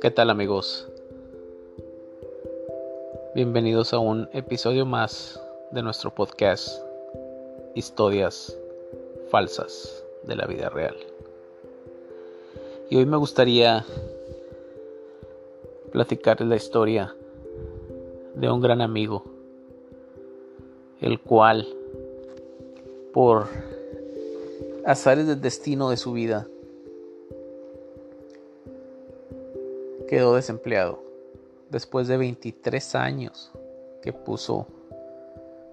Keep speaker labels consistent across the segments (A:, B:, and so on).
A: ¿Qué tal amigos? Bienvenidos a un episodio más de nuestro podcast Historias falsas de la vida real. Y hoy me gustaría platicarles la historia de un gran amigo, el cual por azares del destino de su vida quedó desempleado después de 23 años que puso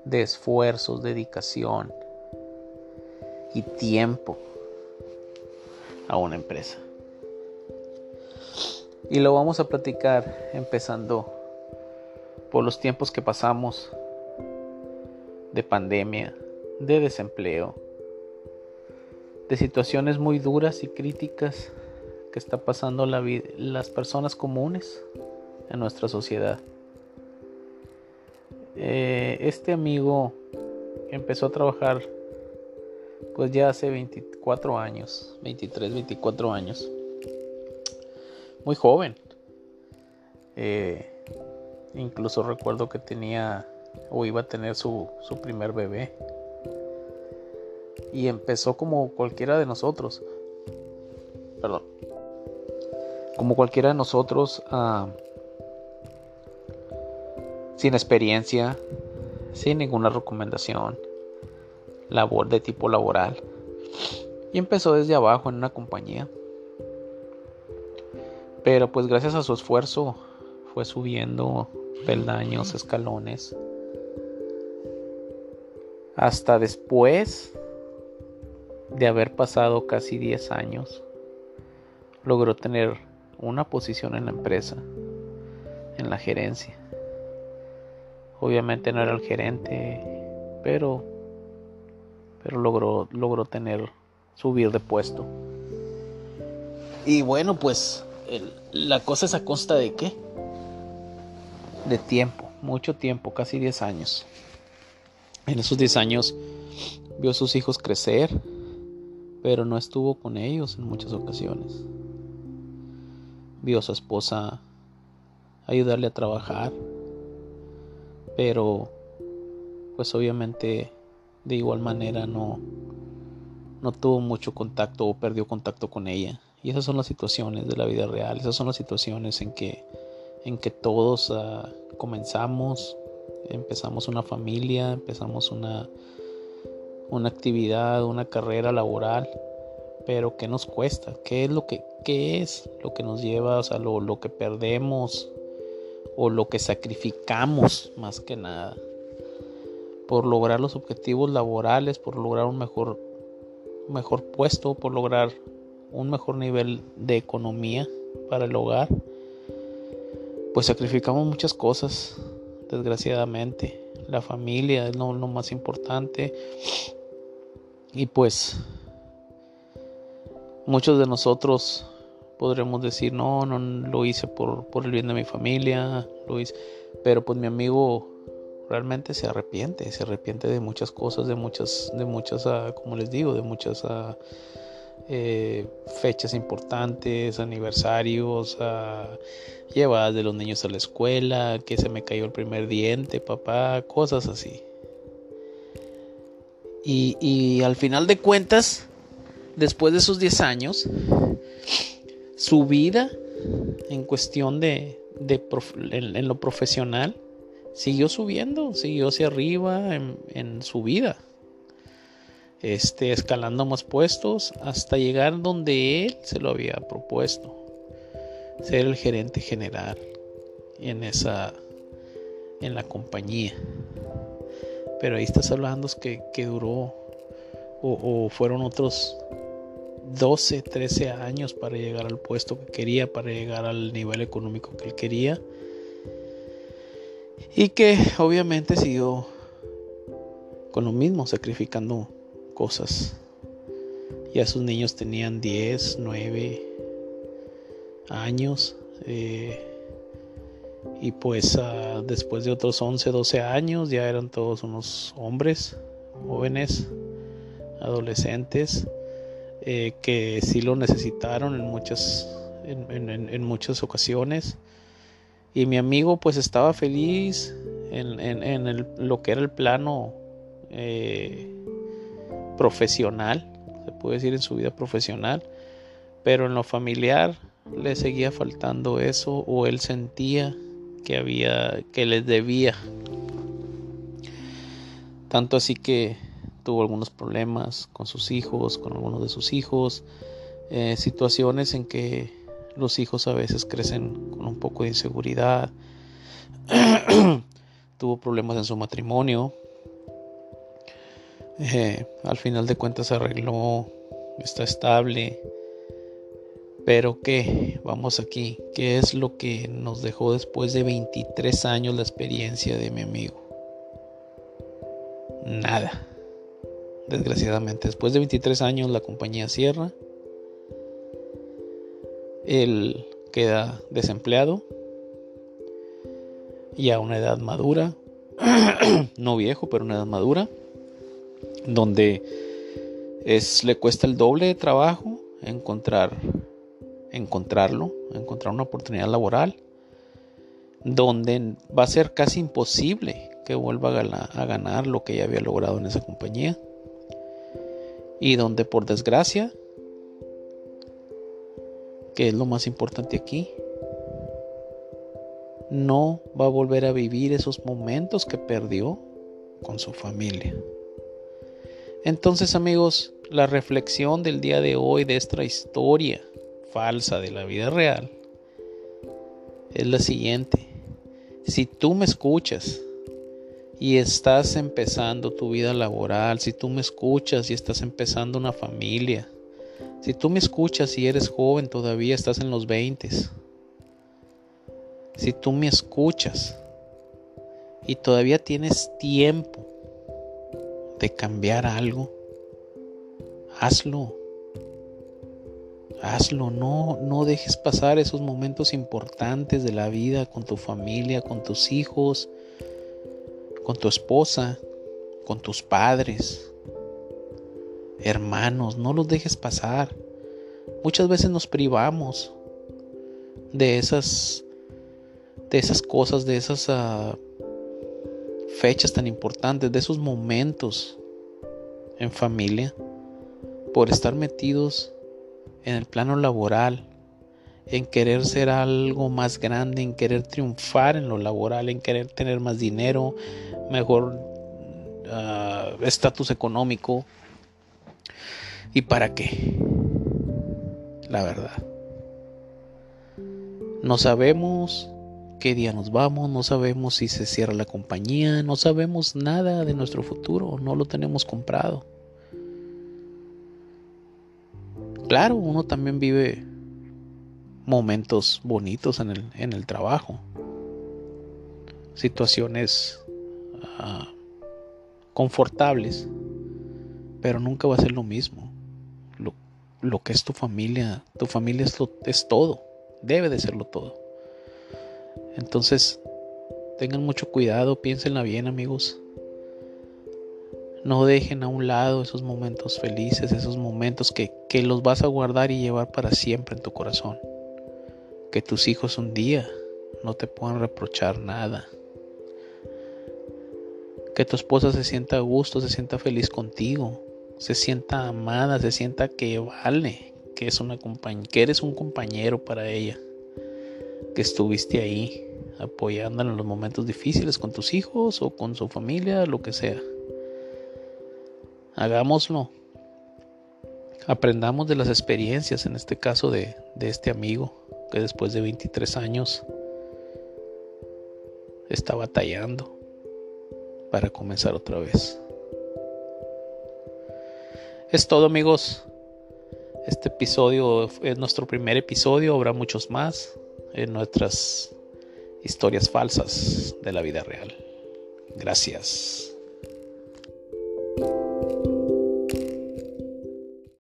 A: de esfuerzos, dedicación y tiempo a una empresa. Y lo vamos a platicar empezando por los tiempos que pasamos de pandemia, de desempleo, de situaciones muy duras y críticas que está pasando la las personas comunes en nuestra sociedad. Eh, este amigo empezó a trabajar pues ya hace 24 años, 23, 24 años. Muy joven. Eh, incluso recuerdo que tenía o iba a tener su, su primer bebé. Y empezó como cualquiera de nosotros. Perdón como cualquiera de nosotros, ah, sin experiencia, sin ninguna recomendación, labor de tipo laboral. Y empezó desde abajo en una compañía. Pero pues gracias a su esfuerzo fue subiendo peldaños, escalones. Hasta después de haber pasado casi 10 años, logró tener una posición en la empresa, en la gerencia. Obviamente no era el gerente, pero pero logró logró tener subir de puesto. Y bueno, pues la cosa es a costa de qué? De tiempo, mucho tiempo, casi 10 años. En esos 10 años vio a sus hijos crecer, pero no estuvo con ellos en muchas ocasiones vio a su esposa ayudarle a trabajar, pero pues obviamente de igual manera no, no tuvo mucho contacto o perdió contacto con ella. Y esas son las situaciones de la vida real, esas son las situaciones en que, en que todos ah, comenzamos, empezamos una familia, empezamos una, una actividad, una carrera laboral pero ¿qué nos cuesta? ¿Qué es lo que, qué es lo que nos lleva, o sea, lo, lo que perdemos o lo que sacrificamos más que nada por lograr los objetivos laborales, por lograr un mejor, mejor puesto, por lograr un mejor nivel de economía para el hogar? Pues sacrificamos muchas cosas, desgraciadamente. La familia es lo, lo más importante. Y pues Muchos de nosotros podremos decir, no, no lo hice por, por el bien de mi familia, lo hice, pero pues mi amigo realmente se arrepiente, se arrepiente de muchas cosas, de muchas, de muchas, ah, como les digo, de muchas ah, eh, fechas importantes, aniversarios, uh, llevadas de los niños a la escuela, que se me cayó el primer diente, papá, cosas así. Y, y al final de cuentas, después de esos 10 años, su vida en cuestión de, en, lo profesional siguió subiendo, siguió hacia arriba en, su vida. Este, escalando más puestos hasta llegar donde él se lo había propuesto, ser el gerente general en esa en la compañía. Pero ahí estás hablando que, que duró o, fueron otros 12, 13 años para llegar al puesto que quería, para llegar al nivel económico que él quería. Y que obviamente siguió con lo mismo, sacrificando cosas. Ya sus niños tenían 10, 9 años. Eh, Y pues uh, después de otros 11, 12 años ya eran todos unos hombres, jóvenes, adolescentes, eh, que sí lo necesitaron en muchas, en, en, en, muchas ocasiones. Y mi amigo pues estaba feliz en, el, lo que era el plano eh, profesional, se puede decir en su vida profesional, pero en lo familiar le seguía faltando eso o él sentía que había que les debía. Tanto así que tuvo algunos problemas con sus hijos con algunos de sus hijos eh, situaciones en que los hijos a veces crecen con un poco de inseguridad. Tuvo problemas en su matrimonio eh, al final de cuentas se arregló está estable pero ¿qué? Vamos aquí. ¿Qué es lo que nos dejó después de 23 años la experiencia de mi amigo? Nada. Desgraciadamente, después de 23 años la compañía cierra. Él queda desempleado. Y a una edad madura. no viejo, pero una edad madura. Donde es, le cuesta el doble de trabajo encontrar encontrarlo, encontrar una oportunidad laboral donde va a ser casi imposible que vuelva a ganar lo que ya había logrado en esa compañía y donde por desgracia, que es lo más importante aquí, no va a volver a vivir esos momentos que perdió con su familia. Entonces amigos, la reflexión del día de hoy de esta historia falsa de la vida real es la siguiente. Si tú me escuchas y estás empezando tu vida laboral, si tú me escuchas y estás empezando una familia, si tú me escuchas y eres joven todavía, estás en los 20, si tú me escuchas y todavía tienes tiempo de cambiar algo, hazlo. Hazlo, no, no dejes pasar esos momentos importantes de la vida con tu familia, con tus hijos, con tu esposa, con tus padres, hermanos, no los dejes pasar. Muchas veces nos privamos de esas de esas cosas, de esas uh, fechas tan importantes, de esos momentos en familia por estar metidos en el plano laboral, en querer ser algo más grande, en querer triunfar en lo laboral, en querer tener más dinero, mejor ah, estatus económico. ¿Y para qué? La verdad. No sabemos qué día nos vamos, no sabemos si se cierra la compañía, no sabemos nada de nuestro futuro, no lo tenemos comprado. claro, uno también vive momentos bonitos en el, en el trabajo, situaciones uh, confortables, pero nunca va a ser lo mismo. Lo, que es tu familia, tu familia es todo, debe de serlo todo. Entonces, tengan mucho cuidado, piénsenla bien amigos. No dejen a un lado esos momentos felices, esos momentos que, que los vas a guardar y llevar para siempre en tu corazón. Que tus hijos un día no te puedan reprochar nada. Que tu esposa se sienta a gusto, se sienta feliz contigo, se sienta amada, se sienta que vale, que, es que eres un compañero para ella, que estuviste ahí apoyándola en los momentos difíciles con tus hijos o con su familia, lo que sea. Hagámoslo. Aprendamos de las experiencias, en este caso de, de este amigo que después de 23 años está batallando para comenzar otra vez. Es todo amigos. Este episodio es nuestro primer episodio, habrá muchos más en nuestras historias falsas de la vida real. Gracias.